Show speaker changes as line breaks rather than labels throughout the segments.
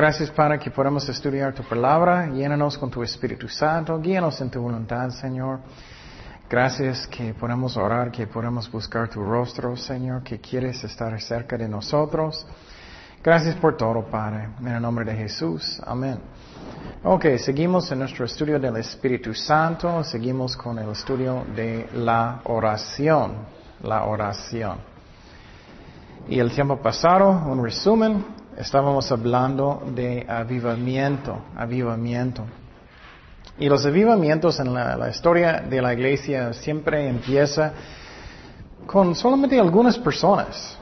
Gracias, Padre, que podemos estudiar tu palabra. Llénanos con tu Espíritu Santo. Guíanos en tu voluntad, Señor. Gracias que podemos orar, que podemos buscar tu rostro, Señor, que quieres estar cerca de nosotros. Gracias por todo, Padre. En el nombre de Jesús. Amén. Ok, seguimos en nuestro estudio del Espíritu Santo. Seguimos con el estudio de la oración. La oración. Y el tiempo pasado, un resumen, estábamos hablando de avivamiento, avivamiento. Y los avivamientos en la, la, historia de la iglesia siempre empieza con solamente algunas personas.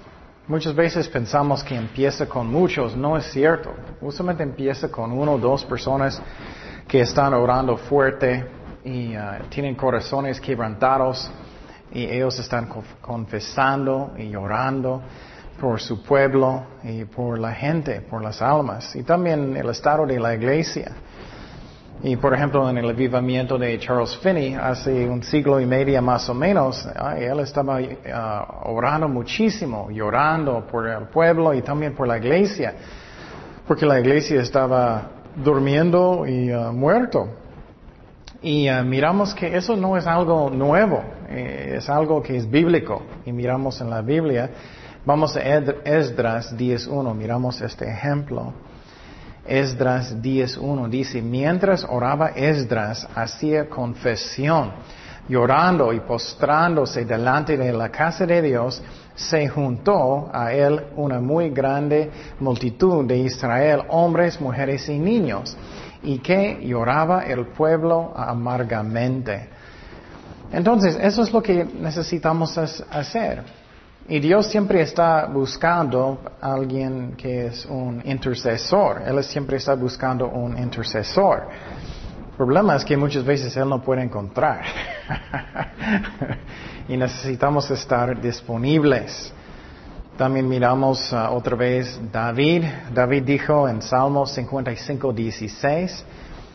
Muchas veces pensamos que empieza con muchos, no es cierto. Usualmente empieza con uno o dos personas que están orando fuerte y uh, tienen corazones quebrantados y ellos están confesando y orando por su pueblo y por la gente, por las almas y también el estado de la iglesia. Y por ejemplo, en el avivamiento de Charles Finney, hace un siglo y medio más o menos, él estaba uh, orando muchísimo, llorando por el pueblo y también por la iglesia, porque la iglesia estaba durmiendo y uh, muerto. Y miramos que eso no es algo nuevo, eh, es algo que es bíblico. Y miramos en la Biblia, vamos a Esdras 10.1, miramos este ejemplo. Esdras 10.1 dice, mientras oraba Esdras hacía confesión, llorando y postrándose delante de la casa de Dios, se juntó a él una muy grande multitud de Israel, hombres, mujeres y niños, y que lloraba el pueblo amargamente. Entonces, eso es lo que necesitamos hacer. Y Dios siempre está buscando alguien que es un intercesor. Él siempre está buscando un intercesor. El problema es que muchas veces Él no puede encontrar. y necesitamos estar disponibles. También miramos uh, otra vez David. David dijo en Salmo 55, 16,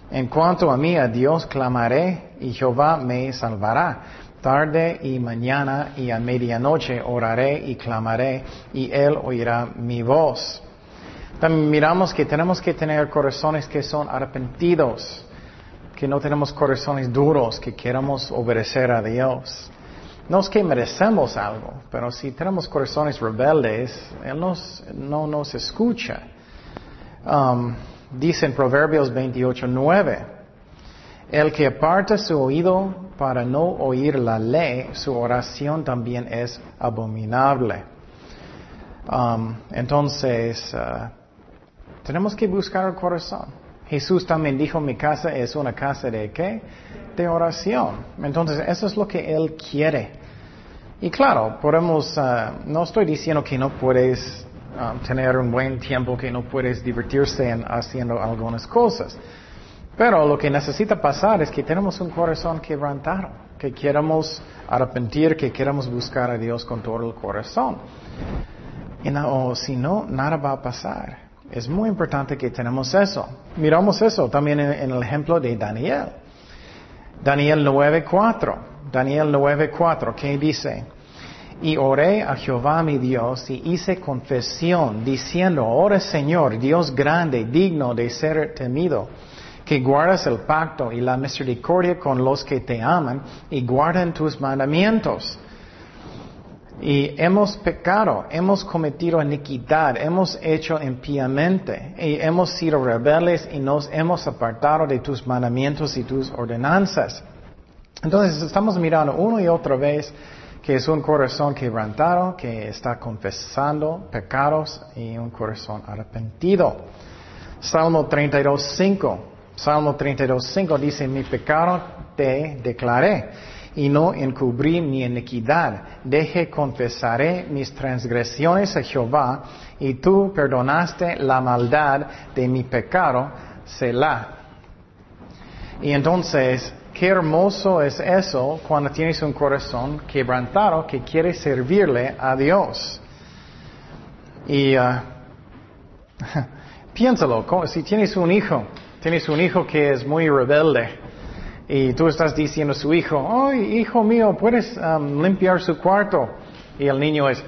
En cuanto a mí, a Dios clamaré y Jehová me salvará. Tarde y mañana y a medianoche oraré y clamaré y Él oirá mi voz. También miramos que tenemos que tener corazones que son arrepentidos, que no tenemos corazones duros, que queramos obedecer a Dios. No es que merecemos algo, pero si tenemos corazones rebeldes, Él no nos escucha. Um, dice en Proverbios 28, 9, el que aparta su oído para no oír la ley, su oración también es abominable. Um, entonces, uh, tenemos que buscar el corazón. Jesús también dijo, mi casa es una casa de qué? De oración. Entonces, eso es lo que Él quiere. Y claro, podemos, uh, no estoy diciendo que no puedes um, tener un buen tiempo, que no puedes divertirse en haciendo algunas cosas. Pero lo que necesita pasar es que tenemos un corazón quebrantado, que queremos arrepentir, que queremos buscar a Dios con todo el corazón. Y no, si no, nada va a pasar. Es muy importante que tenemos eso. Miramos eso también en, en el ejemplo de Daniel. Daniel 9.4. Daniel 9.4, ¿qué dice? Y oré a Jehová mi Dios y hice confesión diciendo, ahora Señor, Dios grande, digno de ser temido que guardas el pacto y la misericordia con los que te aman y guardan tus mandamientos. Y hemos pecado, hemos cometido iniquidad, hemos hecho impíamente y hemos sido rebeldes y nos hemos apartado de tus mandamientos y tus ordenanzas. Entonces estamos mirando una y otra vez que es un corazón quebrantado, que está confesando pecados y un corazón arrepentido. Salmo 32, 5. Salmo 32.5 dice, mi pecado te declaré y no encubrí mi iniquidad. Deje confesaré mis transgresiones a Jehová y tú perdonaste la maldad de mi pecado, Selah. Y entonces, qué hermoso es eso cuando tienes un corazón quebrantado que quiere servirle a Dios. Y uh, piénsalo, si tienes un hijo, Tienes un hijo que es muy rebelde y tú estás diciendo a su hijo, ay, hijo mío, puedes um, limpiar su cuarto. Y el niño es,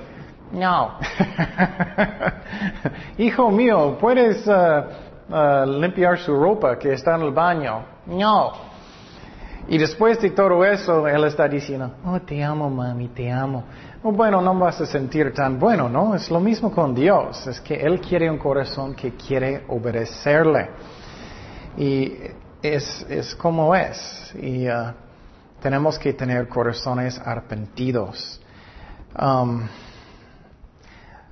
No. Hijo mío, ¿puedes uh, uh, limpiar su ropa que está en el baño? No. Y después de todo eso, él está diciendo, oh, te amo, mami, te amo. Oh, bueno, no vas a sentir tan bueno, ¿no? Es lo mismo con Dios. Es que Él quiere un corazón que quiere obedecerle. Y es, es como es. Y uh, tenemos que tener corazones arrepentidos. Um,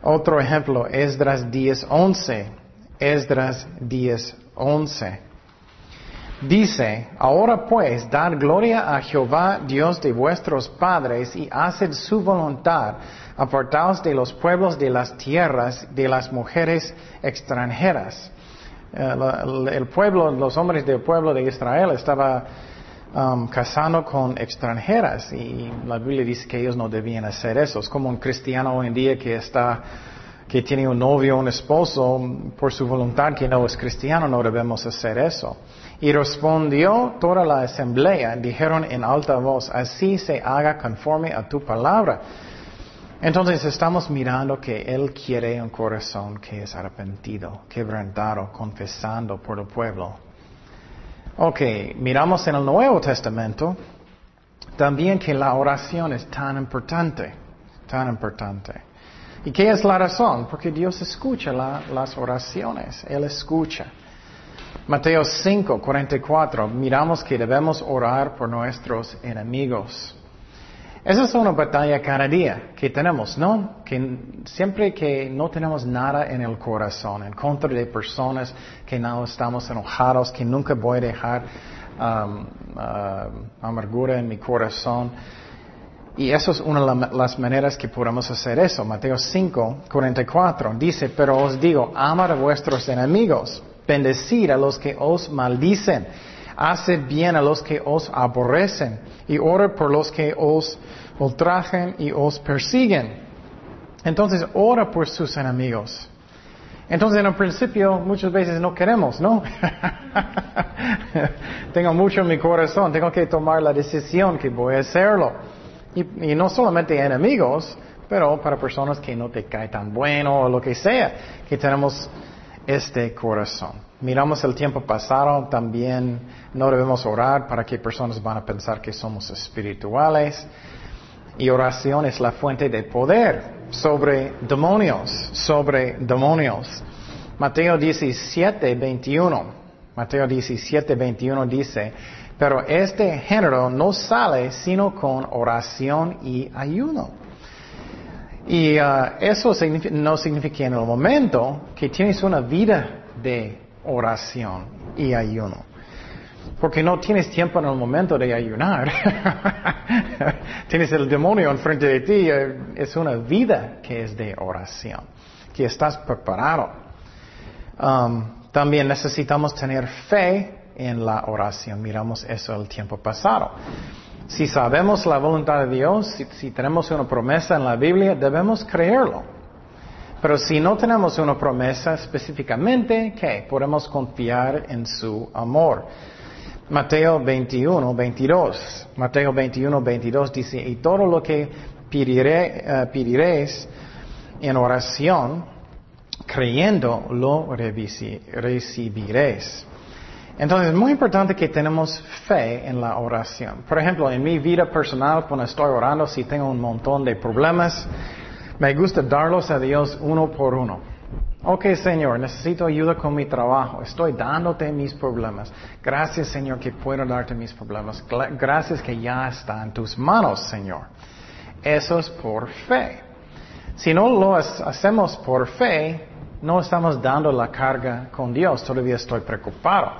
otro ejemplo, Esdras 10.11. Esdras 10.11. Dice, ahora pues, dar gloria a Jehová, Dios de vuestros padres, y haced su voluntad, apartaos de los pueblos de las tierras, de las mujeres extranjeras. Eh, el pueblo, los hombres del pueblo de Israel estaba um, casando con extranjeras y la Biblia dice que ellos no debían hacer eso. Es como un cristiano hoy en día que está que tiene un novio, un esposo, por su voluntad que no es cristiano, no debemos hacer eso. Y respondió toda la asamblea, dijeron en alta voz, así se haga conforme a tu palabra. Entonces estamos mirando que Él quiere un corazón que es arrepentido, quebrantado, confesando por el pueblo. Ok, miramos en el Nuevo Testamento también que la oración es tan importante, tan importante. ¿Y qué es la razón? Porque Dios escucha las oraciones, Él escucha. Mateo 5, 44, miramos que debemos orar por nuestros enemigos. Esa es una batalla cada día que tenemos, ¿no? Que siempre que no tenemos nada en el corazón, en contra de personas que no estamos enojados, que nunca voy a dejar um, uh, amargura en mi corazón. Y eso es una de las maneras que podemos hacer eso. Mateo 5, 44 dice, pero os digo, amar a vuestros enemigos bendecir a los que os maldicen, haced bien a los que os aborrecen y ora por los que os ultrajen y os persiguen. Entonces ora por sus enemigos. Entonces en el principio muchas veces no queremos, ¿no? tengo mucho mi corazón, tengo que tomar la decisión que voy a hacerlo. Y, y, no solamente enemigos, pero para personas que no te caen tan bueno o lo que sea, que tenemos este corazón. Miramos el tiempo pasado, también no debemos orar para que personas van a pensar que somos espirituales. Y oración es la fuente de poder sobre demonios, sobre demonios. Mateo 17, 21. Mateo 17, 21 dice, pero este género no sale sino con oración y ayuno. Y uh, eso no significa en el momento que tienes una vida de oración y ayuno. Porque no tienes tiempo en el momento de ayunar. tienes el demonio enfrente de ti. Eh, es una vida que es de oración. Que estás preparado. Um, también necesitamos tener fe en la oración. Miramos eso el tiempo pasado. Si sabemos la voluntad de Dios, si, tenemos una promesa en la Biblia, debemos creerlo. Pero si no tenemos una promesa específicamente, ¿qué? Podemos confiar en su amor. Mateo 21, 22. Mateo 21, 22 dice, y todo lo que pediré, uh, pediréis en oración, creyendo, lo recibiréis. Entonces es muy importante que tenemos fe en la oración. Por ejemplo, en mi vida personal, cuando estoy orando, si tengo un montón de problemas, me gusta darlos a Dios uno por uno. Ok, Señor, necesito ayuda con mi trabajo. Estoy dándote mis problemas. Gracias, Señor, que puedo darte mis problemas. Gracias que ya está en tus manos, Señor. Eso es por fe. Si no lo hacemos por fe, no estamos dando la carga con Dios. Todavía estoy preocupado.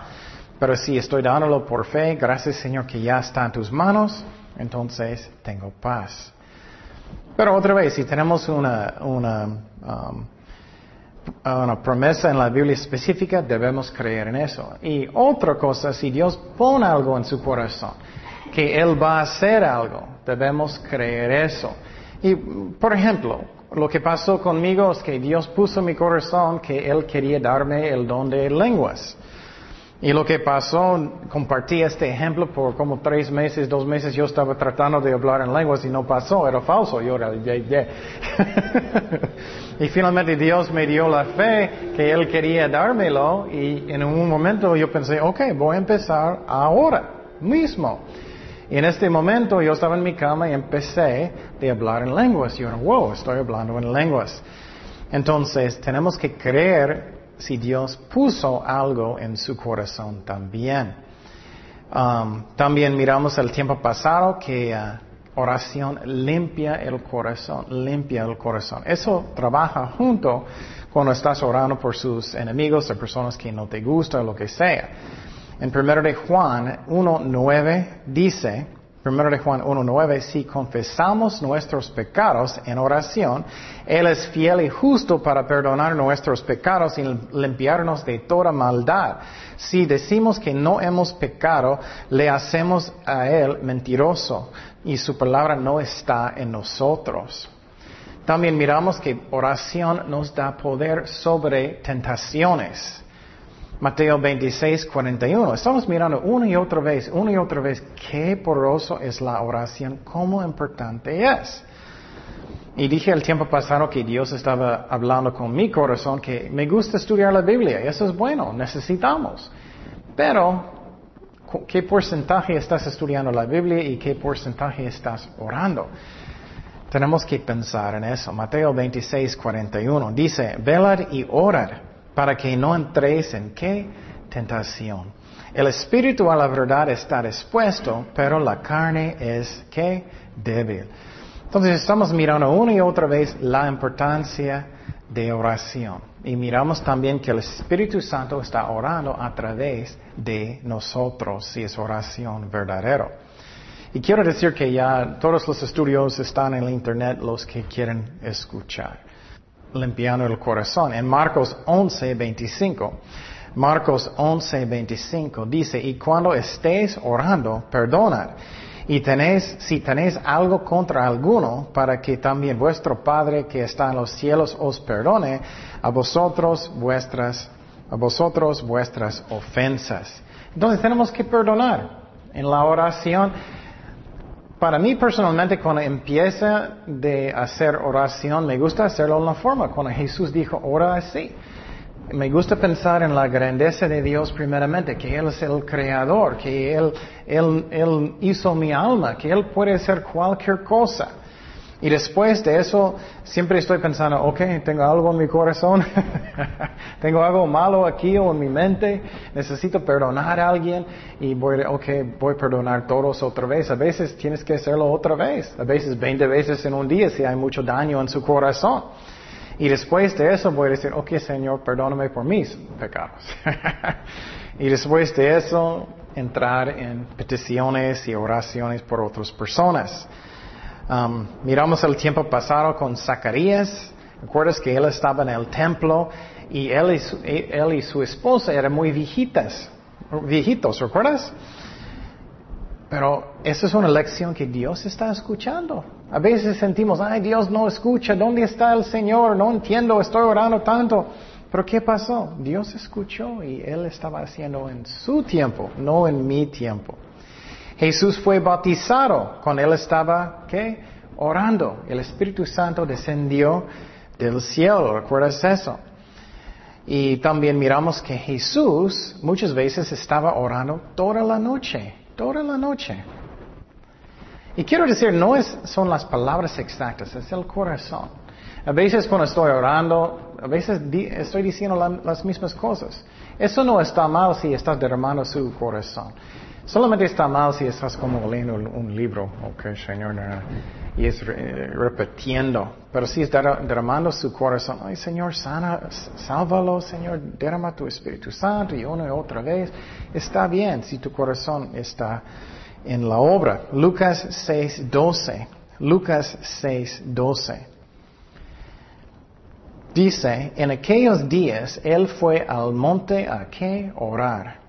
Pero si estoy dándolo por fe, gracias Señor que ya está en tus manos, entonces tengo paz. Pero otra vez, si tenemos una, um, una promesa en la Biblia específica, debemos creer en eso. Y otra cosa, si Dios pone algo en su corazón, que Él va a hacer algo, debemos creer eso. Y, por ejemplo, lo que pasó conmigo es que Dios puso en mi corazón que Él quería darme el don de lenguas. Y lo que pasó, compartí este ejemplo por como tres meses, dos meses, yo estaba tratando de hablar en lenguas y no pasó, era falso, yo era, y finalmente Dios me dio la fe que Él quería dármelo y en un momento yo pensé, ok, voy a empezar ahora mismo. Y en este momento yo estaba en mi cama y empecé de hablar en lenguas. Yo wow, estoy hablando en lenguas. Entonces, tenemos que creer si Dios puso algo en su corazón también. Um, también miramos el tiempo pasado que uh, oración limpia el corazón, limpia el corazón. Eso trabaja junto cuando estás orando por sus enemigos o personas que no te gustan o lo que sea. En 1 de Juan 1.9 dice, 1 de Juan 1.9, si confesamos nuestros pecados en oración, Él es fiel y justo para perdonar nuestros pecados y limpiarnos de toda maldad. Si decimos que no hemos pecado, le hacemos a Él mentiroso y su palabra no está en nosotros. También miramos que oración nos da poder sobre tentaciones. Mateo 26, 41. Estamos mirando una y otra vez, una y otra vez, qué poroso es la oración, cómo importante es. Y dije el tiempo pasado que Dios estaba hablando con mi corazón que me gusta estudiar la Biblia, y eso es bueno, necesitamos. Pero, ¿qué porcentaje estás estudiando la Biblia y qué porcentaje estás orando? Tenemos que pensar en eso. Mateo 26, 41 dice, velad y orad para que no entréis en qué tentación. El espíritu a la verdad está dispuesto, pero la carne es qué débil. Entonces estamos mirando una y otra vez la importancia de oración. Y miramos también que el Espíritu Santo está orando a través de nosotros, si es oración verdadera. Y quiero decir que ya todos los estudios están en el Internet, los que quieren escuchar limpiando el corazón. En Marcos 11, 25, Marcos 11, 25 dice, y cuando estéis orando, perdonad. Y tenéis, si tenéis algo contra alguno, para que también vuestro Padre que está en los cielos os perdone a vosotros vuestras, a vosotros vuestras ofensas. Entonces tenemos que perdonar. En la oración, para mí personalmente, cuando empieza de hacer oración, me gusta hacerlo en la forma, cuando Jesús dijo, ora así. Me gusta pensar en la grandeza de Dios primeramente, que Él es el creador, que Él, Él, Él hizo mi alma, que Él puede hacer cualquier cosa. Y después de eso, siempre estoy pensando, ok, tengo algo en mi corazón, tengo algo malo aquí o en mi mente, necesito perdonar a alguien y voy, ok, voy a perdonar todos otra vez. A veces tienes que hacerlo otra vez, a veces 20 veces en un día si hay mucho daño en su corazón. Y después de eso voy a decir, ok, Señor, perdóname por mis pecados. y después de eso, entrar en peticiones y oraciones por otras personas. Um, miramos el tiempo pasado con Zacarías. ¿Recuerdas que él estaba en el templo y él y su, él y su esposa eran muy viejitas, viejitos, ¿recuerdas? Pero esa es una lección que Dios está escuchando. A veces sentimos, ay, Dios no escucha, ¿dónde está el Señor? No entiendo, estoy orando tanto. Pero ¿qué pasó? Dios escuchó y Él estaba haciendo en su tiempo, no en mi tiempo. Jesús fue bautizado cuando él estaba, ¿qué? Orando. El Espíritu Santo descendió del cielo, ¿recuerdas eso? Y también miramos que Jesús muchas veces estaba orando toda la noche, toda la noche. Y quiero decir, no es, son las palabras exactas, es el corazón. A veces cuando estoy orando, a veces estoy diciendo las mismas cosas. Eso no está mal si estás derramando su corazón. Solamente está mal si estás como leyendo un libro, ok, Señor, y es repitiendo. Pero si está derramando su corazón, ay, Señor, sana, sálvalo, Señor, derrama tu Espíritu Santo y una y otra vez, está bien si tu corazón está en la obra. Lucas 6, 12. Lucas 6, 12. Dice, en aquellos días él fue al monte a qué orar.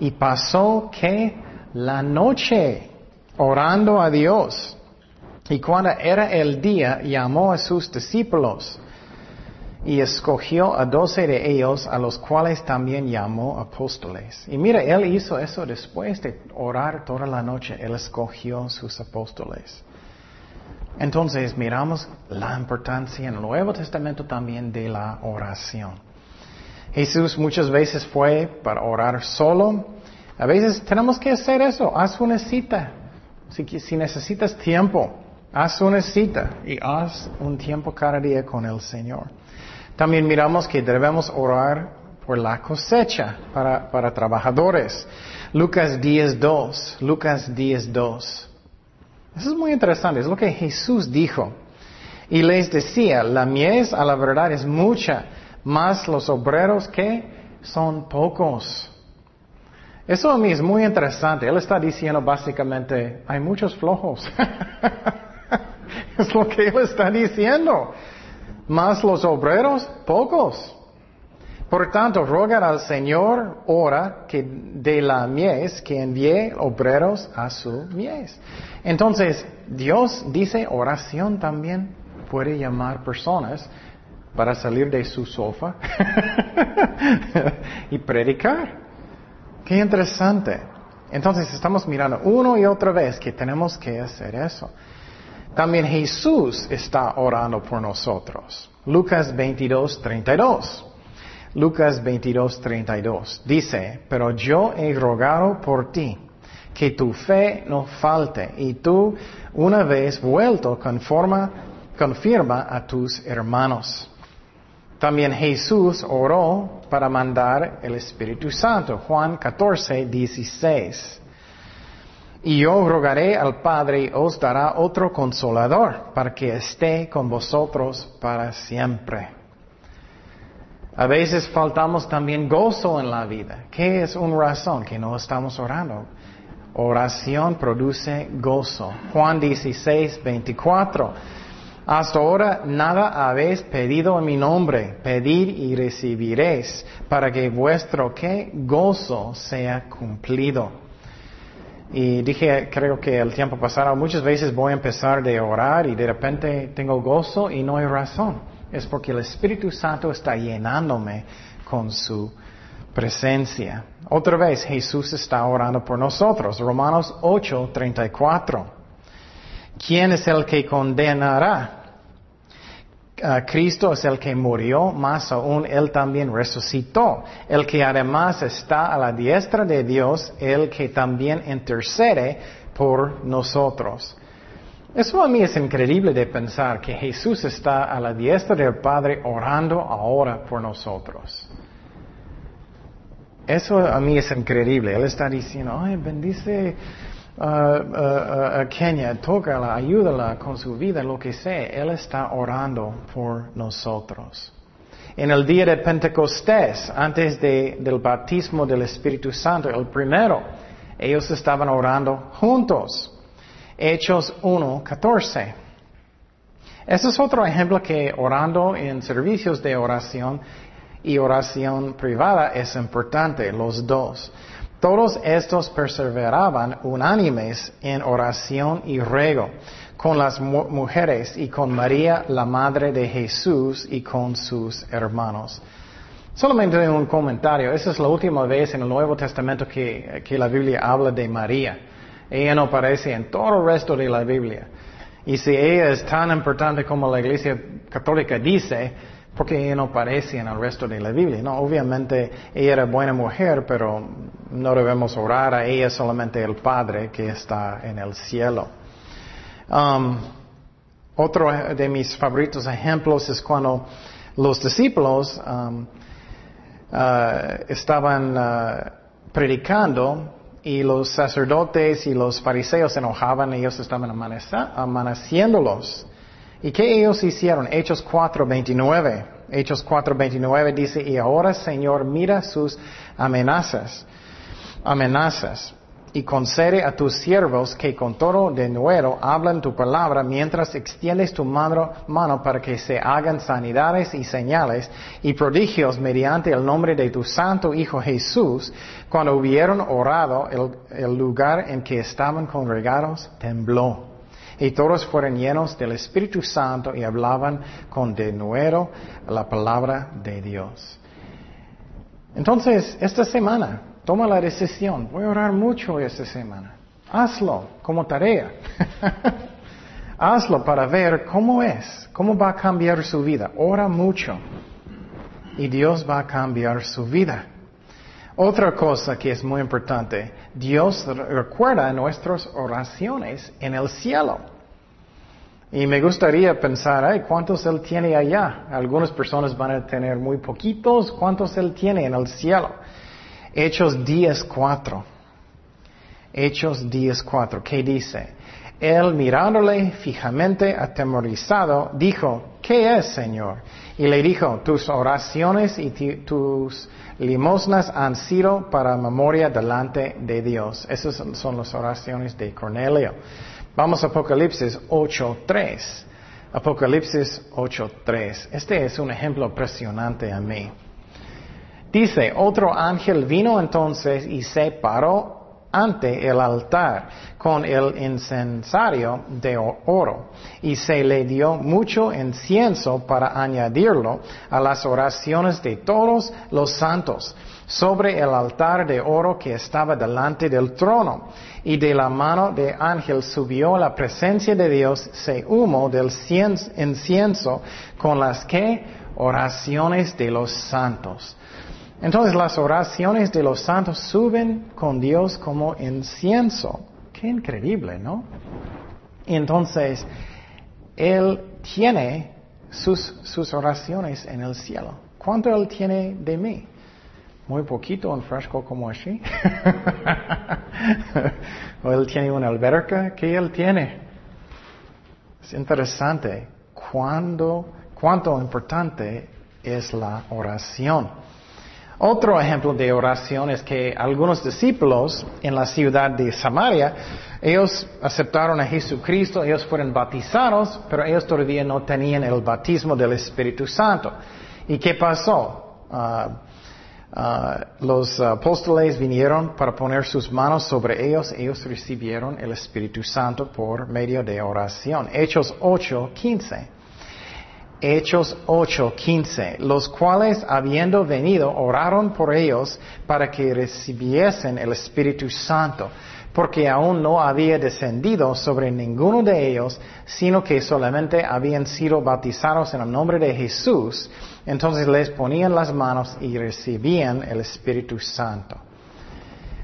Y pasó que la noche orando a Dios. Y cuando era el día, llamó a sus discípulos y escogió a doce de ellos, a los cuales también llamó apóstoles. Y mira, él hizo eso después de orar toda la noche. Él escogió sus apóstoles. Entonces miramos la importancia en el Nuevo Testamento también de la oración. Jesús muchas veces fue para orar solo. A veces tenemos que hacer eso. Haz una cita. Si, si necesitas tiempo, haz una cita y haz un tiempo cada día con el Señor. También miramos que debemos orar por la cosecha para, para trabajadores. Lucas 10.2. Lucas 10.2. Eso es muy interesante. Es lo que Jesús dijo. Y les decía, la mies a la verdad es mucha, más los obreros que son pocos. Eso a mí es muy interesante. Él está diciendo básicamente, hay muchos flojos. es lo que él está diciendo más los obreros, pocos. Por tanto, rogar al Señor, ora, que de la mies, que envíe obreros a su mies. Entonces, Dios dice oración también puede llamar personas para salir de su sofá y predicar. Qué interesante. Entonces estamos mirando uno y otra vez que tenemos que hacer eso. También Jesús está orando por nosotros. Lucas 22, 32. Lucas 22, 32. Dice, pero yo he rogado por ti, que tu fe no falte, y tú, una vez vuelto, conforma, confirma a tus hermanos. También Jesús oró para mandar el Espíritu Santo. Juan 14, 16. Y yo rogaré al Padre y os dará otro consolador para que esté con vosotros para siempre. A veces faltamos también gozo en la vida. ¿Qué es una razón que no estamos orando? Oración produce gozo. Juan 16, 24. Hasta ahora nada habéis pedido en mi nombre. Pedir y recibiréis para que vuestro ¿qué? gozo sea cumplido. Y dije, creo que el tiempo pasado, muchas veces voy a empezar de orar y de repente tengo gozo y no hay razón. Es porque el Espíritu Santo está llenándome con su presencia. Otra vez, Jesús está orando por nosotros. Romanos 8, 34. ¿Quién es el que condenará? Cristo es el que murió, más aún Él también resucitó, el que además está a la diestra de Dios, el que también intercede por nosotros. Eso a mí es increíble de pensar que Jesús está a la diestra del Padre orando ahora por nosotros. Eso a mí es increíble. Él está diciendo, ay, bendice a Kenya, tócala, ayúdala con su vida, lo que sea. Él está orando por nosotros. En el día de Pentecostés, antes del bautismo del Espíritu Santo, el primero, ellos estaban orando juntos. Hechos 1, 14. Ese es otro ejemplo que orando en servicios de oración y oración privada es importante, los dos. Todos estos perseveraban unánimes en oración y ruego con las mujeres y con María, la madre de Jesús, y con sus hermanos. Solamente un comentario. Esa es la última vez en el Nuevo Testamento que, que la Biblia habla de María. Ella no aparece en todo el resto de la Biblia. Y si ella es tan importante como la Iglesia Católica dice, porque ella no aparece en el resto de la Biblia. No, obviamente ella era buena mujer, pero no debemos orar a ella solamente el Padre que está en el cielo. Um, otro de mis favoritos ejemplos es cuando los discípulos um, uh, estaban uh, predicando y los sacerdotes y los fariseos se enojaban, ellos estaban amaneciéndolos. ¿Y qué ellos hicieron? Hechos 4.29. Hechos 4.29 dice, y ahora Señor mira sus amenazas, amenazas, y concede a tus siervos que con todo de nuevo hablan tu palabra mientras extiendes tu mano, mano, para que se hagan sanidades y señales y prodigios mediante el nombre de tu santo Hijo Jesús. Cuando hubieron orado, el lugar en que estaban congregados tembló Y todos fueron llenos del Espíritu Santo y hablaban con denuedo la palabra de Dios. Entonces, esta semana, toma la decisión. Voy a orar mucho esta semana. Hazlo como tarea. Hazlo para ver cómo es, cómo va a cambiar su vida. Ora mucho y Dios va a cambiar su vida. Otra cosa que es muy importante, Dios recuerda nuestras oraciones en el cielo. Y me gustaría pensar, ay, ¿cuántos Él tiene allá? Algunas personas van a tener muy poquitos, ¿cuántos Él tiene en el cielo? Hechos 10.4. Hechos 10.4, ¿qué dice? Él mirándole fijamente atemorizado, dijo, ¿qué es, Señor? Y le dijo, tus oraciones y tus limosnas han sido para memoria delante de Dios. Esas son las oraciones de Cornelio. Vamos a Apocalipsis 8.3. Apocalipsis 8.3. Este es un ejemplo impresionante a mí. Dice, otro ángel vino entonces y se paró ante el altar con el incensario de oro y se le dio mucho incienso para añadirlo a las oraciones de todos los santos sobre el altar de oro que estaba delante del trono. Y de la mano de ángel subió la presencia de Dios se humo del incienso con las que oraciones de los santos. Entonces las oraciones de los santos suben con Dios como incienso. Qué increíble, ¿no? Entonces, Él tiene sus, sus oraciones en el cielo. ¿Cuánto Él tiene de mí? Muy poquito, un fresco como así. o Él tiene una alberca. ¿Qué Él tiene? Es interesante cuánto importante es la oración. Otro ejemplo de oración es que algunos discípulos en la ciudad de Samaria, ellos aceptaron a Jesucristo, ellos fueron bautizados, pero ellos todavía no tenían el bautismo del Espíritu Santo. ¿Y qué pasó? Ah, ah, los apóstoles vinieron para poner sus manos sobre ellos, ellos recibieron el Espíritu Santo por medio de oración. Hechos 8, 15. Hechos 8:15, los cuales habiendo venido oraron por ellos para que recibiesen el Espíritu Santo, porque aún no había descendido sobre ninguno de ellos, sino que solamente habían sido bautizados en el nombre de Jesús, entonces les ponían las manos y recibían el Espíritu Santo.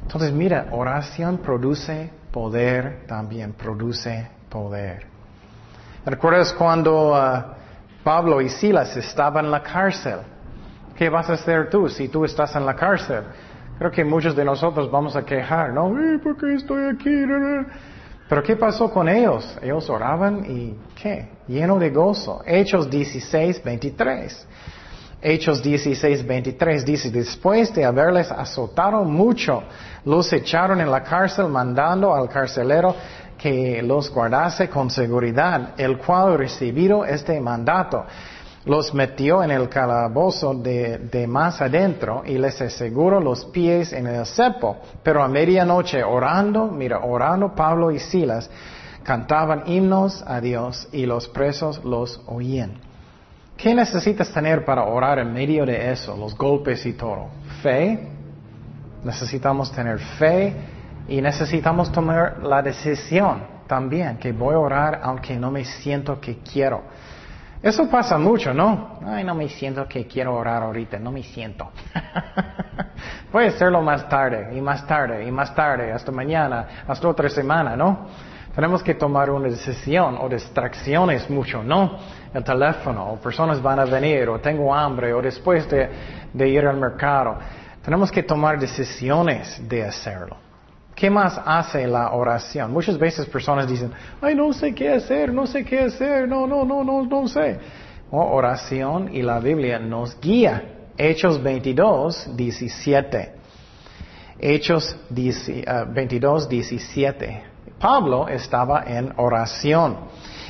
Entonces mira, oración produce poder, también produce poder. ¿Recuerdas cuando... Uh, Pablo y Silas estaban en la cárcel. ¿Qué vas a hacer tú si tú estás en la cárcel? Creo que muchos de nosotros vamos a quejar, ¿no? ¿Por qué estoy aquí? Pero ¿qué pasó con ellos? Ellos oraban y ¿qué? Lleno de gozo. Hechos 16, 23. Hechos 16, 23 dice, después de haberles azotado mucho, los echaron en la cárcel mandando al carcelero que los guardase con seguridad, el cual recibido este mandato, los metió en el calabozo de, más adentro y les aseguró los pies en el cepo. Pero a medianoche orando, mira, orando Pablo y Silas, cantaban himnos a Dios y los presos los oían. ¿Qué necesitas tener para orar en medio de eso, los golpes y todo? Fe. Necesitamos tener fe y necesitamos tomar la decisión también, que voy a orar aunque no me siento que quiero. Eso pasa mucho, ¿no? Ay, no me siento que quiero orar ahorita, no me siento. a hacerlo más tarde, y más tarde, y más tarde, hasta mañana, hasta otra semana, ¿no? Tenemos que tomar una decisión o distracciones mucho, ¿no? El teléfono, o personas van a venir, o tengo hambre, o después de, de ir al mercado. Tenemos que tomar decisiones de hacerlo. ¿Qué más hace la oración? Muchas veces personas dicen, ay, no sé qué hacer, no sé qué hacer, no, no, no, no, no sé. oración y la Biblia nos guía. Hechos 22, 17. Hechos 22, 17. Uh, Pablo estaba en oración.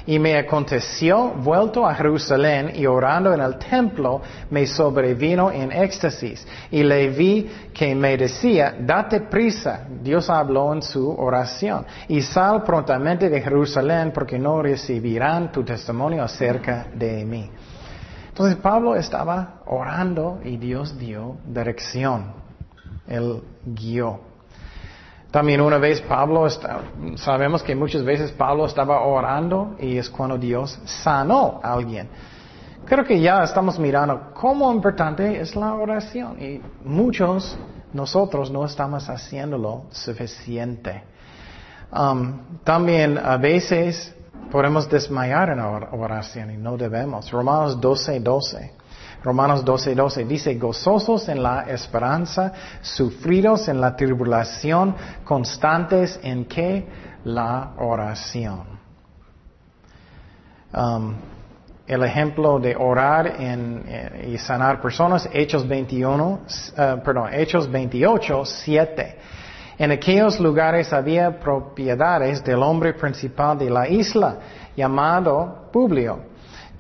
Y me aconteció, vuelto a Jerusalén y orando en el templo, me sobrevino en éxtasis. Y le vi que me decía, date prisa. Dios habló en su oración. Y sal prontamente de Jerusalén porque no recibirán tu testimonio acerca de mí. Entonces Pablo estaba orando y Dios dio dirección. Él guió. También una vez Pablo, sabemos que muchas veces Pablo estaba orando y es cuando Dios sanó a alguien. Creo que ya estamos mirando cómo importante es la oración y muchos nosotros no estamos haciéndolo suficiente. Um, también a veces podemos desmayar en la oración y no debemos. Romanos 12, 12. Romanos 12, 12 dice, gozosos en la esperanza, sufridos en la tribulación, constantes en que la oración. Um, el ejemplo de orar eh, y sanar personas, Hechos 21, uh, perdón, Hechos 28, 7. En aquellos lugares había propiedades del hombre principal de la isla, llamado Publio,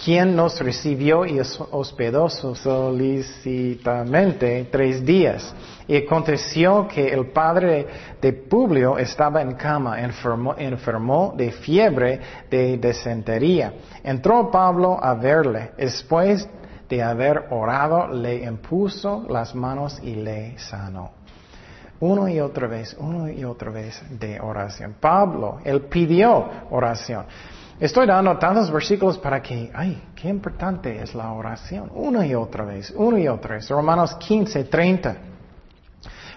quien nos recibió y hospedó solicitamente tres días. Y aconteció que el padre de Publio estaba en cama, enfermo, enfermó de fiebre de desentería. Entró Pablo a verle. Después de haber orado, le impuso las manos y le sanó. Uno y otra vez, uno y otra vez de oración. Pablo, él pidió oración. Estoy dando tantos versículos para que, ay, qué importante es la oración. Una y otra vez, uno y otra vez. Romanos 15, 30.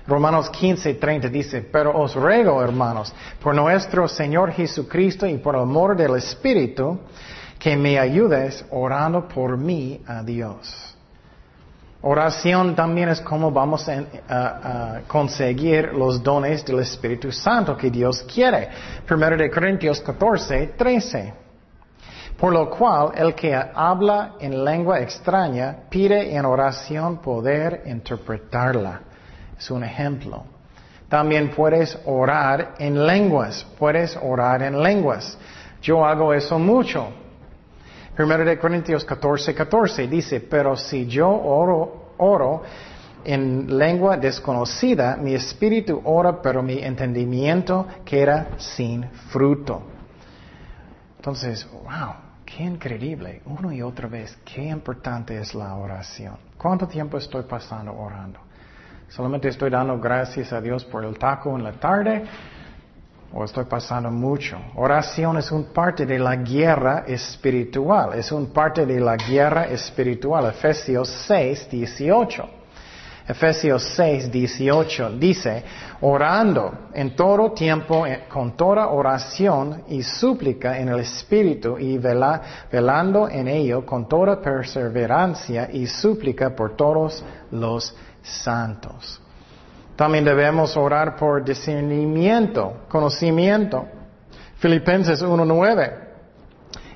Romanos 15, 30 dice, pero os ruego, hermanos, por nuestro Señor Jesucristo y por el amor del Espíritu, que me ayudes orando por mí a Dios. Oración también es como vamos a, conseguir los dones del Espíritu Santo que Dios quiere. Primero de Corintios 14, 13. Por lo cual, el que habla en lengua extraña pide en oración poder interpretarla. Es un ejemplo. También puedes orar en lenguas. Puedes orar en lenguas. Yo hago eso mucho. Primero de Corintios 14, 14 dice, pero si yo oro, oro en lengua desconocida, mi espíritu ora, pero mi entendimiento queda sin fruto. Entonces, wow, qué increíble, uno y otra vez, qué importante es la oración. ¿Cuánto tiempo estoy pasando orando? Solamente estoy dando gracias a Dios por el taco en la tarde o estoy pasando mucho. Oración es un parte de la guerra espiritual, es un parte de la guerra espiritual. Efesios 6, 18. Efesios 6, 18 dice, orando en todo tiempo eh, con toda oración y súplica en el Espíritu y velando en ello con toda perseverancia y súplica por todos los santos. También debemos orar por discernimiento, conocimiento. Filipenses 1.9.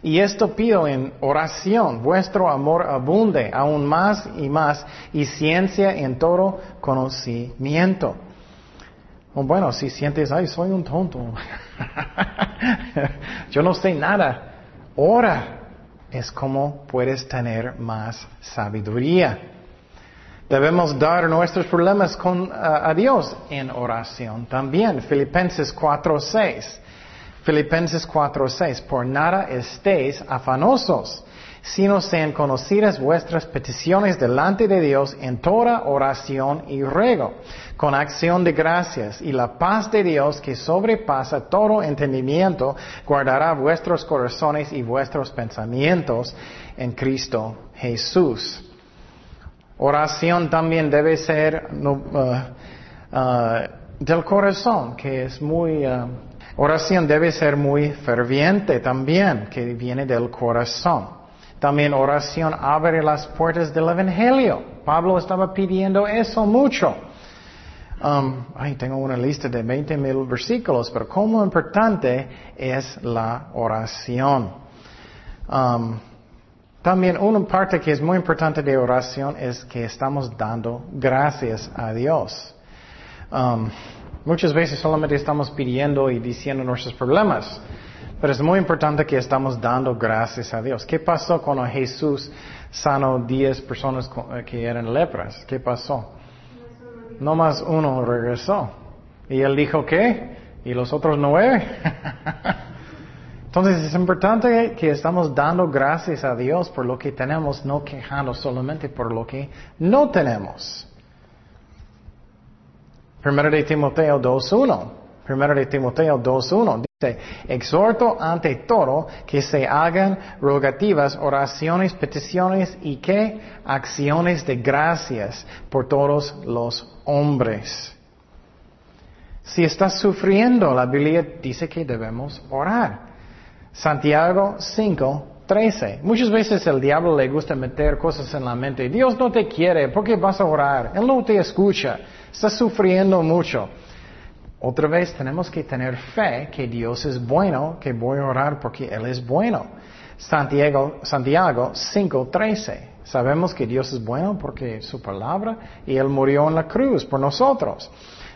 Y esto pido en oración, vuestro amor abunde aún más y más y ciencia en todo conocimiento. bueno, si sientes, ay, soy un tonto, yo no sé nada, ora es como puedes tener más sabiduría. Debemos dar nuestros problemas con, a Dios en oración también. Filipenses 4.6. Filipenses 4.6. Por nada estéis afanosos, sino sean conocidas vuestras peticiones delante de Dios en toda oración y ruego, con acción de gracias, y la paz de Dios que sobrepasa todo entendimiento, guardará vuestros corazones y vuestros pensamientos en Cristo Jesús. Oración también debe ser uh, uh, del corazón, que es muy... Uh, oración debe ser muy ferviente también, que viene del corazón. También oración abre las puertas del Evangelio. Pablo estaba pidiendo eso mucho. Um, ay, tengo una lista de 20 mil versículos, pero como importante es la oración. Um, también una parte que es muy importante de oración es que estamos dando gracias a Dios. Um, muchas veces solamente estamos pidiendo y diciendo nuestros problemas, Pero es muy importante que estamos dando gracias a Dios. ¿Qué pasó cuando Jesús sanó 10 personas eh, que eran lepras? ¿Qué pasó? No más uno regresó. Y él dijo, ¿qué? ¿Y los otros nueve? Entonces es importante que estamos dando gracias a Dios por lo que tenemos, no quejando solamente por lo que no tenemos. Primero de Timoteo 2.1. Primero de Timoteo 2.1 dice, exhorto ante todo que se hagan rogativas, oraciones, peticiones y que acciones de gracias por todos los hombres. Si estás sufriendo, la Biblia dice que debemos orar. Santiago 5, 13. Muchas veces el diablo le gusta meter cosas en la mente. Dios no te quiere, ¿por qué vas a orar? Él no te escucha, estás sufriendo mucho. Otra vez tenemos que tener fe que Dios es bueno, que voy a orar porque Él es bueno. Santiago, Santiago 5:13. Sabemos que Dios es bueno porque su palabra y Él murió en la cruz por nosotros.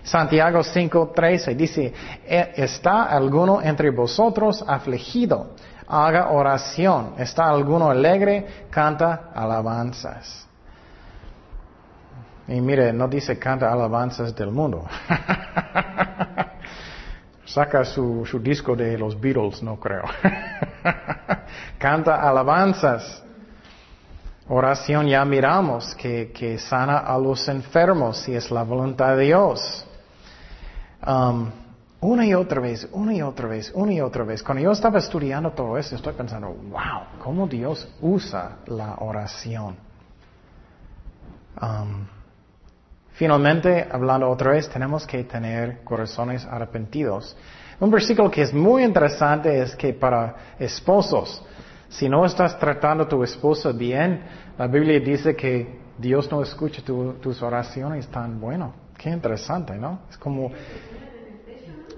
Santiago 5:13 dice, e, ¿está alguno entre vosotros afligido? Haga oración. ¿Está alguno alegre? Canta alabanzas. Y mire, no dice canta alabanzas del mundo. Saca su, su, disco de los Beatles, no creo. canta alabanzas. Oración ya miramos que, que sana a los enfermos si es la voluntad de Dios. Um, una y otra vez, una y otra vez, una y otra vez. Cuando yo estaba estudiando todo eso, estoy pensando, wow, cómo Dios usa la oración. Um, finalmente, hablando otra vez, tenemos que tener corazones arrepentidos. Un versículo que es muy interesante es que para esposos, si no estás tratando a tu esposa bien, la Biblia dice que Dios no escucha tus oraciones tan bueno. Qué interesante, ¿no? Es como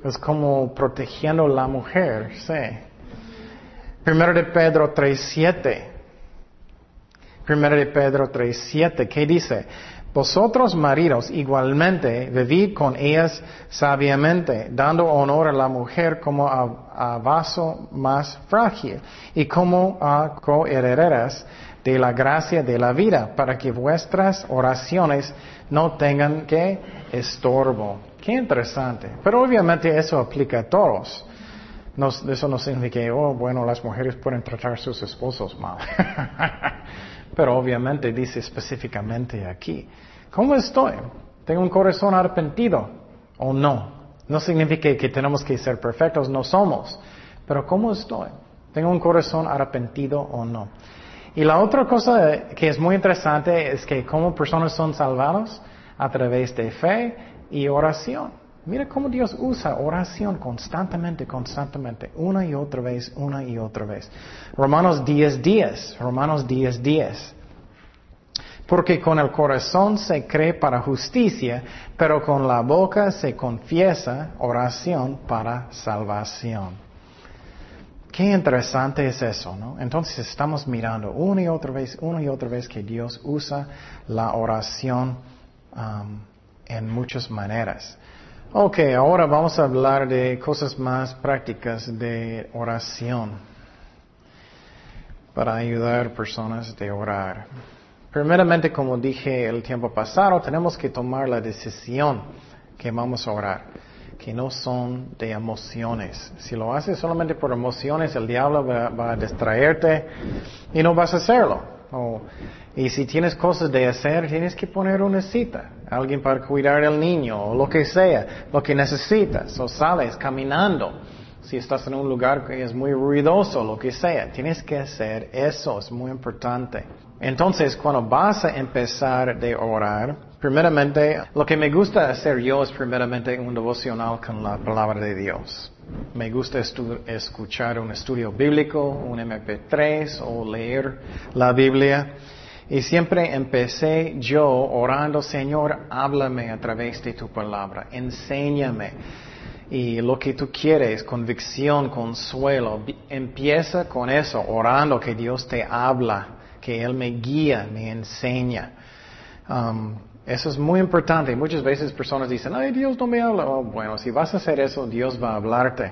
es como protegiendo a la mujer, sí. Primero de Pedro 3.7. Primero de Pedro 3.7, ¿qué dice? Vosotros maridos igualmente vivid con ellas sabiamente, dando honor a la mujer como a, vaso más frágil y como a coherederas de la gracia de la vida, para que vuestras oraciones no tengan que estorbo. Qué interesante. Pero obviamente eso aplica a todos. eso no significa oh, bueno, las mujeres pueden tratar a sus esposos mal. Pero obviamente dice específicamente aquí. ¿Cómo estoy? ¿Tengo un corazón arrepentido o no? No significa que tenemos que ser perfectos, no somos. Pero ¿cómo estoy? ¿Tengo un corazón arrepentido o no? Y la otra cosa que es muy interesante es que como personas son salvados a través de fe y oración. Mira cómo Dios usa oración constantemente, constantemente, una y otra vez, una y otra vez. Romanos 10, 10, Romanos 10, 10. Porque con el corazón se cree para justicia, pero con la boca se confiesa oración para salvación. Qué interesante es eso, ¿no? Entonces estamos mirando una y otra vez, una y otra vez que Dios usa la oración um, en muchas maneras. Ok, ahora vamos a hablar de cosas más prácticas de oración para ayudar personas de orar. Primeramente, como dije el tiempo pasado, tenemos que tomar la decisión que vamos a orar, que no son de emociones. Si lo haces solamente por emociones, el diablo va, va a distraerte y no vas a hacerlo. Y si tienes cosas de hacer, tienes que poner una cita. Alguien para cuidar al niño o lo que sea, lo que necesitas. O sales caminando. Si estás en un lugar que es muy ruidoso, lo que sea, tienes que hacer eso, es muy importante. Entonces, cuando vas a empezar de orar, primeramente, lo que me gusta hacer yo es primeramente un devocional con la palabra de Dios. Me gusta escuchar un estudio bíblico, un MP3 o leer la Biblia. Y siempre empecé yo orando, Señor, háblame a través de tu palabra, enséñame. Y lo que tú quieres, convicción, consuelo, empieza con eso, orando que Dios te habla, que Él me guía, me enseña. Um, eso es muy importante. Muchas veces personas dicen, ay, Dios no me habla. Oh, bueno, si vas a hacer eso, Dios va a hablarte.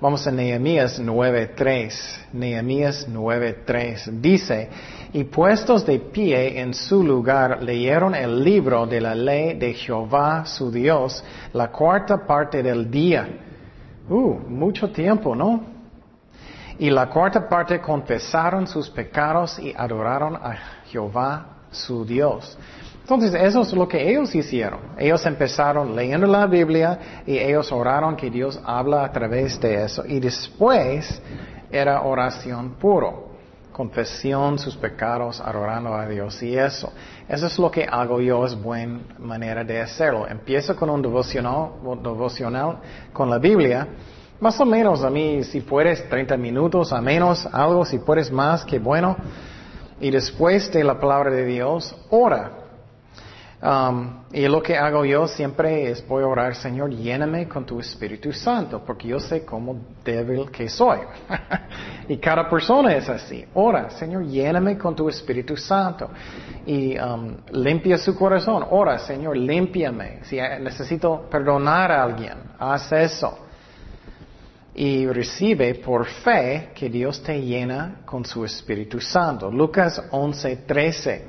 Vamos a Nehemías 9.3. Nehemías 9.3. Dice, y puestos de pie en su lugar, leyeron el libro de la ley de Jehová su Dios, la cuarta parte del día. Uh, mucho tiempo, ¿no? Y la cuarta parte confesaron sus pecados y adoraron a Jehová su Dios. Entonces, eso es lo que ellos hicieron. Ellos empezaron leyendo la Biblia y ellos oraron que Dios habla a través de eso. Y después era oración puro. Confesión, sus pecados, adorando a Dios y eso. Eso es lo que hago yo, es buena manera de hacerlo. Empiezo con un devocional, devocional con la Biblia. Más o menos a mí, si puedes 30 minutos, a menos algo, si puedes más, que bueno. Y después de la palabra de Dios, ora. Um, y lo que hago yo siempre es voy a orar, Señor, lléname con tu Espíritu Santo, porque yo sé cómo débil que soy. y cada persona es así. Ora, Señor, lléname con tu Espíritu Santo. Y um, limpia su corazón. Ora, Señor, límpiame. Si necesito perdonar a alguien, haz eso. Y recibe por fe que Dios te llena con su Espíritu Santo. Lucas 11, 13.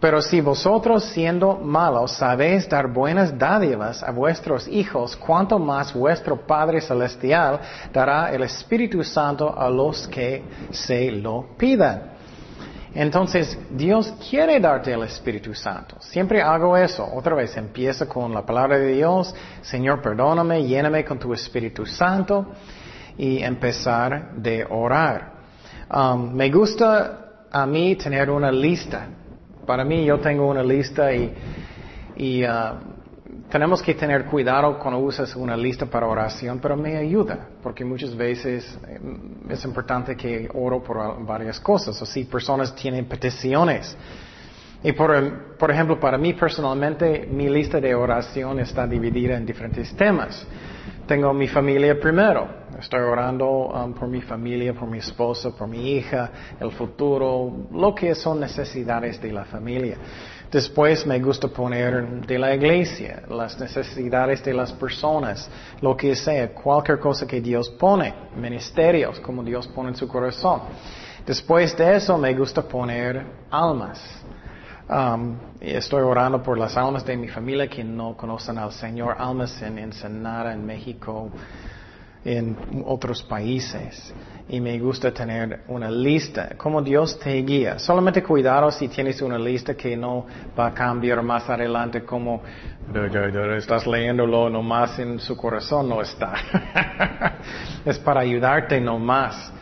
Pero si vosotros siendo malos sabéis dar buenas dádivas a vuestros hijos, cuánto más vuestro Padre Celestial dará el Espíritu Santo a los que se lo pidan. Entonces, Dios quiere darte el Espíritu Santo. Siempre hago eso. Otra vez, empieza con la palabra de Dios. Señor, perdóname, lléname con tu Espíritu Santo. Y empezar de orar. Um, me gusta a mí tener una lista para mí yo tengo una lista y, uh, tenemos que tener cuidado cuando usas una lista para oración, pero me ayuda, porque muchas veces eh, es importante que oro por varias cosas, o si personas tienen peticiones. Y por, por ejemplo, para mí personalmente, mi lista de oración está dividida en diferentes temas. Tengo mi familia primero. Estoy orando um, por mi familia, por mi esposa, por mi hija, el futuro, lo que son necesidades de la familia. Después me gusta poner de la iglesia, las necesidades de las personas, lo que sea, cualquier cosa que Dios pone, ministerios, como Dios pone en su corazón. Después de eso me gusta poner almas. Um, estoy orando por las almas de mi familia que no conocen al Señor, almas en Ensenada, en México, en otros países. Y me gusta tener una lista, como Dios te guía. Solamente cuidado si tienes una lista que no va a cambiar más adelante, como estás leyéndolo nomás en su corazón, no está. es para ayudarte nomás.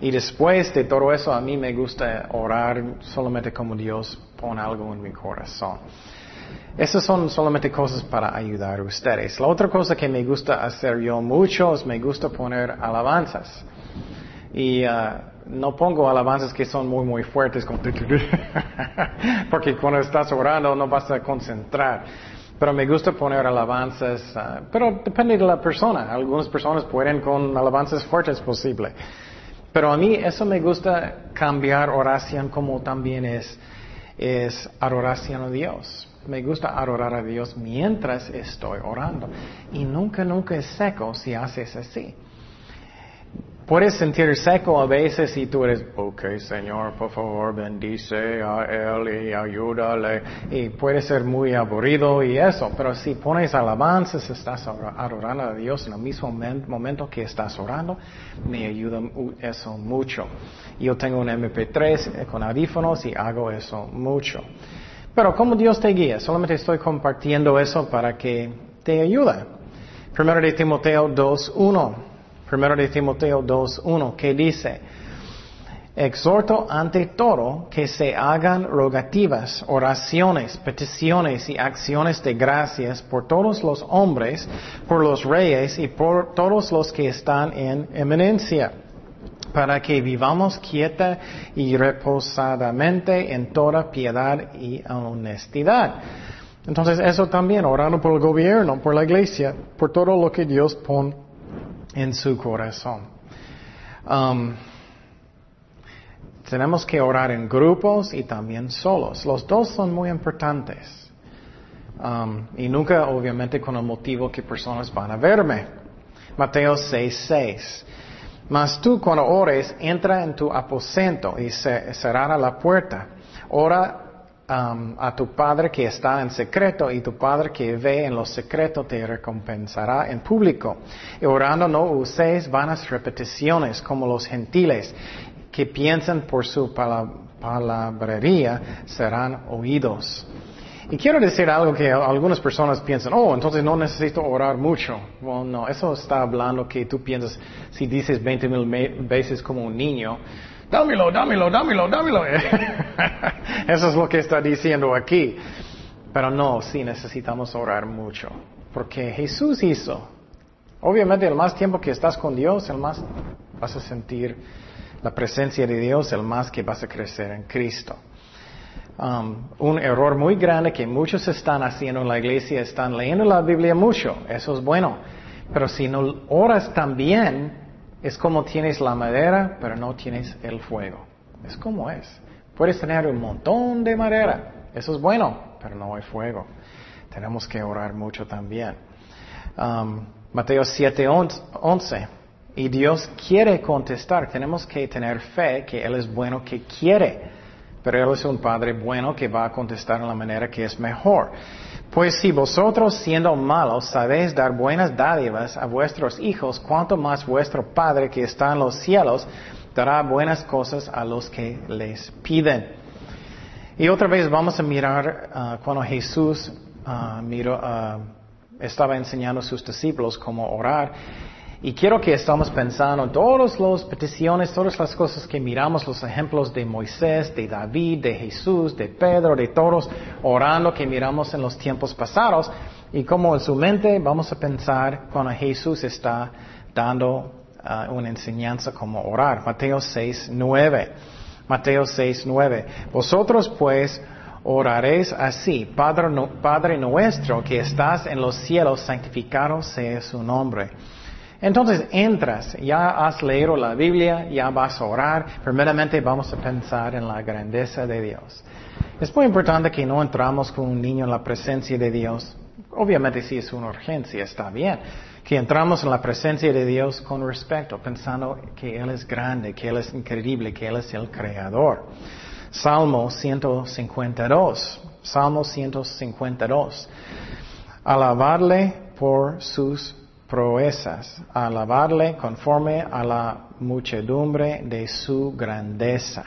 Y después de todo eso, a mí me gusta orar solamente como Dios pone algo en mi corazón. Esas son solamente cosas para ayudar a ustedes. La otra cosa que me gusta hacer yo mucho es me gusta poner alabanzas. Y uh, no pongo alabanzas que son muy, muy fuertes, porque cuando estás orando no vas a concentrar. Pero me gusta poner alabanzas, uh, pero depende de la persona. Algunas personas pueden con alabanzas fuertes posible. Pero a mí eso me gusta cambiar oración como también es, es adoración a Dios. Me gusta adorar a Dios mientras estoy orando. Y nunca, nunca es seco si haces así. Puedes sentir seco a veces y tú eres, ok Señor, por favor, bendice a Él y ayúdale. Y puede ser muy aburrido y eso, pero si pones alabanzas, estás adorando a Dios en el mismo momento que estás orando, me ayuda eso mucho. Yo tengo un MP3 con audífonos y hago eso mucho. Pero como Dios te guía, solamente estoy compartiendo eso para que te ayude. Primero de Timoteo 2.1. Primero de Timoteo 2.1 que dice, exhorto ante todo que se hagan rogativas, oraciones, peticiones y acciones de gracias por todos los hombres, por los reyes y por todos los que están en eminencia para que vivamos quieta y reposadamente en toda piedad y honestidad. Entonces eso también, orando por el gobierno, por la iglesia, por todo lo que Dios pone en su corazón. Um, tenemos que orar en grupos y también solos. Los dos son muy importantes. Um, y nunca, obviamente, con el motivo que personas van a verme. Mateo 6, 6. Mas tú cuando ores, entra en tu aposento y cerrará la puerta. Ora um, a tu Padre que está en secreto y tu Padre que ve en lo secreto te recompensará en público. Y orando no uséis vanas repeticiones como los gentiles que piensan por su palabrería serán oídos. Y quiero decir algo que algunas personas piensan, oh, entonces no necesito orar mucho. Bueno, no, eso está hablando que tú piensas, si dices 20 mil veces como un niño, dámelo, dámelo, dámelo, dámelo. eso es lo que está diciendo aquí. Pero no, sí necesitamos orar mucho. Porque Jesús hizo. Obviamente, el más tiempo que estás con Dios, el más vas a sentir la presencia de Dios, el más que vas a crecer en Cristo. Um, un error muy grande que muchos están haciendo en la iglesia, están leyendo la Biblia mucho, eso es bueno, pero si no oras también, es como tienes la madera, pero no tienes el fuego. Es como es. Puedes tener un montón de madera, eso es bueno, pero no hay fuego. Tenemos que orar mucho también. Um, Mateo 7, 11. Y Dios quiere contestar. Tenemos que tener fe que Él es bueno, que quiere. Pero Él es un Padre bueno que va a contestar en la manera que es mejor. Pues si vosotros siendo malos sabéis dar buenas dádivas a vuestros hijos, cuanto más vuestro Padre que está en los cielos dará buenas cosas a los que les piden. Y otra vez vamos a mirar uh, cuando Jesús uh, uh, estaba enseñando a sus discípulos cómo orar. Y quiero que estamos pensando en todas las peticiones, todas las cosas que miramos, los ejemplos de Moisés, de David, de Jesús, de Pedro, de todos, orando que miramos en los tiempos pasados. Y como en su mente vamos a pensar cuando Jesús está dando uh, una enseñanza como orar. Mateo 6, 9. Mateo 6, 9. Vosotros pues oraréis así, Padre, Padre nuestro que estás en los cielos, santificado sea su nombre. Entonces entras, ya has leído la Biblia, ya vas a orar, primeramente vamos a pensar en la grandeza de Dios. Es muy importante que no entramos con un niño en la presencia de Dios. Obviamente si es una urgencia, está bien. Que entramos en la presencia de Dios con respeto, pensando que Él es grande, que Él es increíble, que Él es el creador. Salmo 152. Salmo 152. Alabarle por sus proezas, alabarle conforme a la muchedumbre de su grandeza.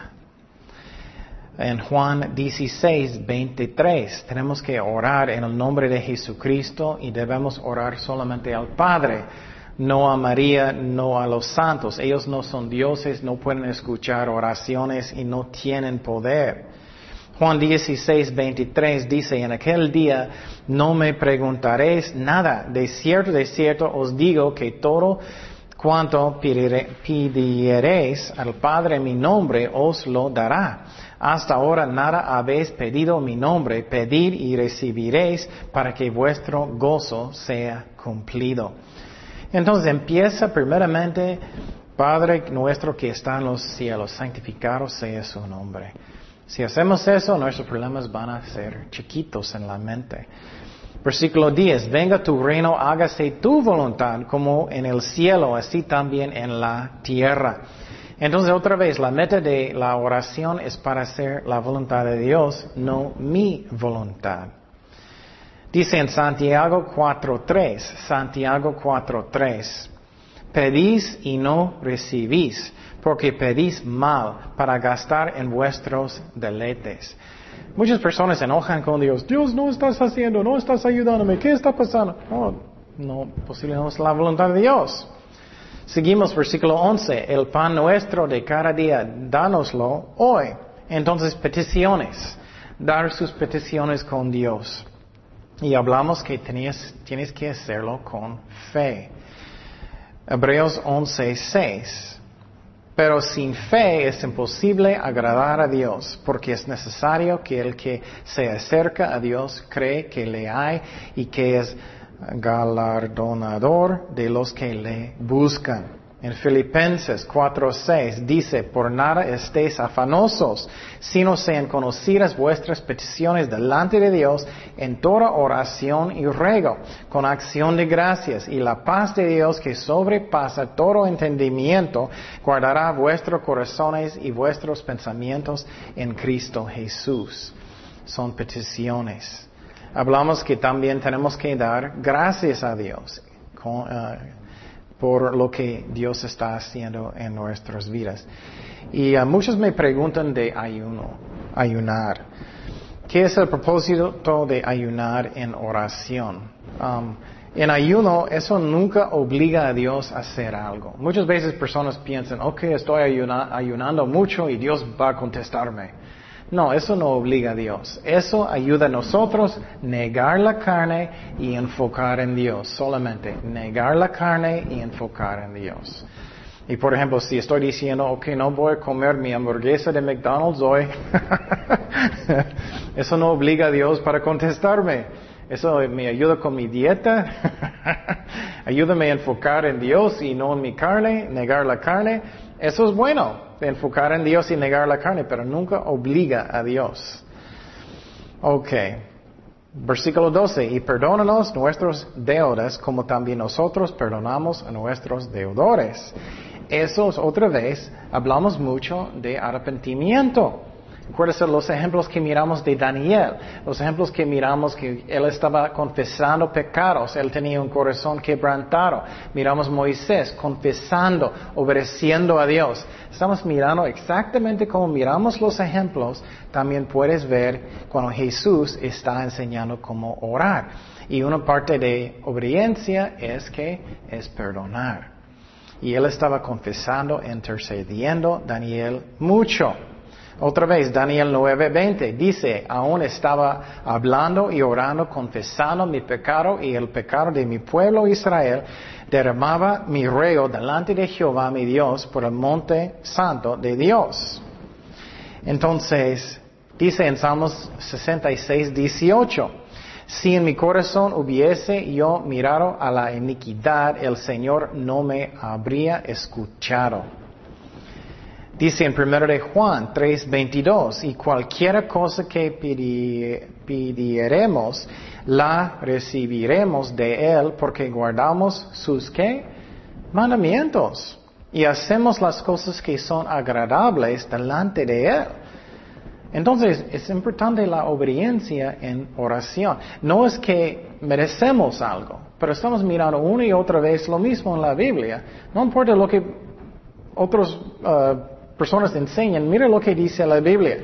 En Juan 16, 23, tenemos que orar en el nombre de Jesucristo y debemos orar solamente al Padre, no a María, no a los santos. Ellos no son dioses, no pueden escuchar oraciones y no tienen poder. Juan 16, 23 dice, en aquel día no me preguntaréis nada. De cierto, de cierto os digo que todo cuanto pidiereis al Padre mi nombre os lo dará. Hasta ahora nada habéis pedido mi nombre, pedir y recibiréis para que vuestro gozo sea cumplido. Entonces empieza primeramente, Padre nuestro que está en los cielos, santificado sea su nombre. Si hacemos eso, nuestros problemas van a ser chiquitos en la mente. Versículo 10, venga tu reino, hágase tu voluntad como en el cielo, así también en la tierra. Entonces otra vez, la meta de la oración es para hacer la voluntad de Dios, no mi voluntad. Dice en Santiago 4.3, Santiago 4.3, pedís y no recibís porque pedís mal para gastar en vuestros deleites. Muchas personas se enojan con Dios. Dios, no estás haciendo, no estás ayudándome, ¿qué está pasando? No, no, posiblemente no es la voluntad de Dios. Seguimos versículo 11. El pan nuestro de cada día, dánoslo hoy. Entonces, peticiones. Dar sus peticiones con Dios. Y hablamos que tienes, tienes que hacerlo con fe. Hebreos 11, 6. Pero sin fe es imposible agradar a Dios, porque es necesario que el que se acerca a Dios cree que le hay y que es galardonador de los que le buscan. En Filipenses 4:6 dice, por nada estéis afanosos, sino sean conocidas vuestras peticiones delante de Dios en toda oración y ruego, con acción de gracias, y la paz de Dios que sobrepasa todo entendimiento, guardará vuestros corazones y vuestros pensamientos en Cristo Jesús. Son peticiones. Hablamos que también tenemos que dar gracias a Dios. Uh, por lo que Dios está haciendo en nuestras vidas. Y uh, muchos me preguntan de ayuno, ayunar. ¿Qué es el propósito de ayunar en oración? Um, en ayuno, eso nunca obliga a Dios a hacer algo. Muchas veces personas piensan, ok, estoy ayunando mucho y Dios va a contestarme. No, eso no obliga a Dios. Eso ayuda a nosotros negar la carne y enfocar en Dios. Solamente negar la carne y enfocar en Dios. Y por ejemplo, si estoy diciendo, ok, no voy a comer mi hamburguesa de McDonald's hoy, eso no obliga a Dios para contestarme. Eso me ayuda con mi dieta. Ayúdame a enfocar en Dios y no en mi carne, negar la carne. Eso es bueno enfocar en Dios y negar la carne, pero nunca obliga a Dios. Ok. Versículo 12. Y perdónanos nuestros deudas como también nosotros perdonamos a nuestros deudores. Eso es otra vez, hablamos mucho de arrepentimiento. Acuérdense los ejemplos que miramos de Daniel, los ejemplos que miramos que él estaba confesando pecados, él tenía un corazón quebrantado. Miramos Moisés confesando, obedeciendo a Dios. Estamos mirando exactamente como miramos los ejemplos, también puedes ver cuando Jesús está enseñando cómo orar. Y una parte de obediencia es que es perdonar. Y él estaba confesando, intercediendo, Daniel, mucho. Otra vez, Daniel 9:20 dice, aún estaba hablando y orando, confesando mi pecado y el pecado de mi pueblo Israel, derramaba mi ruego delante de Jehová mi Dios por el monte santo de Dios. Entonces, dice en Salmos 66, 18, si en mi corazón hubiese yo mirado a la iniquidad, el Señor no me habría escuchado. Dice en 1 de Juan 3:22, y cualquier cosa que pidiéremos, la recibiremos de Él porque guardamos sus ¿qué? mandamientos y hacemos las cosas que son agradables delante de Él. Entonces es importante la obediencia en oración. No es que merecemos algo, pero estamos mirando una y otra vez lo mismo en la Biblia. No importa lo que otros uh, personas enseñan, mira lo que dice la Biblia.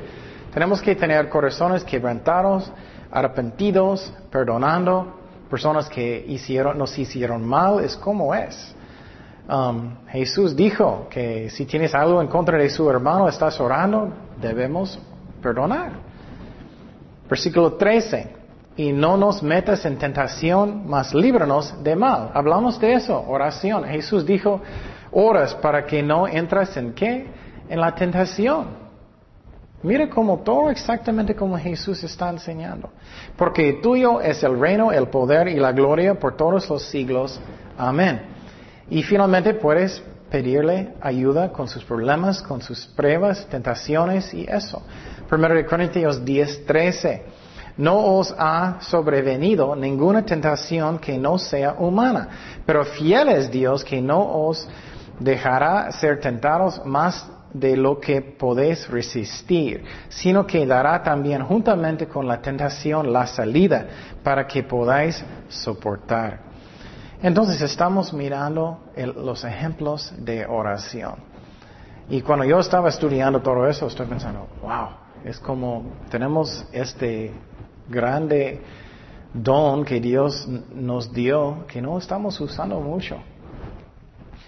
Tenemos que tener corazones quebrantados, arrepentidos, perdonando, personas que hicieron, nos hicieron mal, es como es. Um, Jesús dijo que si tienes algo en contra de su hermano, estás orando, debemos perdonar. Versículo 13. Y no nos metas en tentación, mas líbranos de mal. Hablamos de eso, oración. Jesús dijo, oras para que no entras en qué? En la tentación. Mira cómo todo exactamente como Jesús está enseñando. Porque tuyo es el reino, el poder y la gloria por todos los siglos. Amén. Y finalmente puedes pedirle ayuda con sus problemas, con sus pruebas, tentaciones y eso. Primero de Corintios 10, 13. No os ha sobrevenido ninguna tentación que no sea humana, pero fiel es Dios que no os dejará ser tentados más de lo que podéis resistir, sino que dará también juntamente con la tentación la salida para que podáis soportar. Entonces estamos mirando los ejemplos de oración. Y cuando yo estaba estudiando todo eso, estoy pensando, wow, es como tenemos este grande don que Dios nos dio que no estamos usando mucho.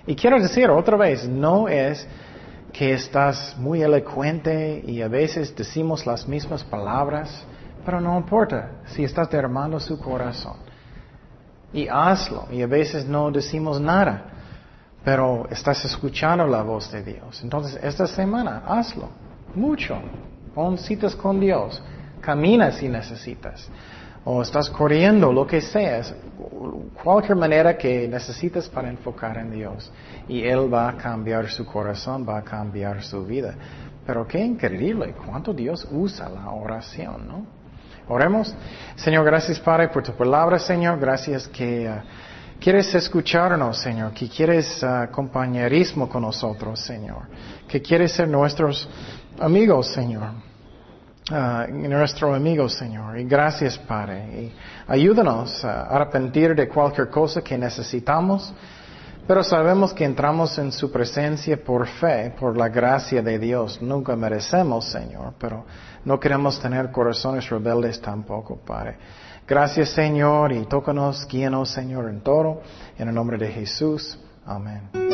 Y quiero decir otra vez, no es que estás muy elocuente y a veces decimos las mismas palabras, pero no importa si estás derramando su corazón. Y hazlo, y a veces no decimos nada, pero estás escuchando la voz de Dios. Entonces, esta semana, hazlo, mucho. Pon citas con Dios, camina si necesitas. O estás corriendo, lo que sea, cualquier manera que necesites para enfocar en Dios. Y Él va a cambiar su corazón, va a cambiar su vida. Pero qué increíble cuánto Dios usa la oración, ¿no? Oremos. Señor, gracias Padre por tu palabra, Señor. Gracias que uh, quieres escucharnos, Señor. Que quieres uh, compañerismo con nosotros, Señor. Que quieres ser nuestros amigos, Señor. Uh, nuestro amigo, Señor. Y gracias, Padre. Y ayúdanos a arrepentir de cualquier cosa que necesitamos. Pero sabemos que entramos en su presencia por fe, por la gracia de Dios. Nunca merecemos, Señor, pero no queremos tener corazones rebeldes tampoco, Padre. Gracias, Señor, y tócanos, guíanos, Señor, en todo. En el nombre de Jesús. Amén.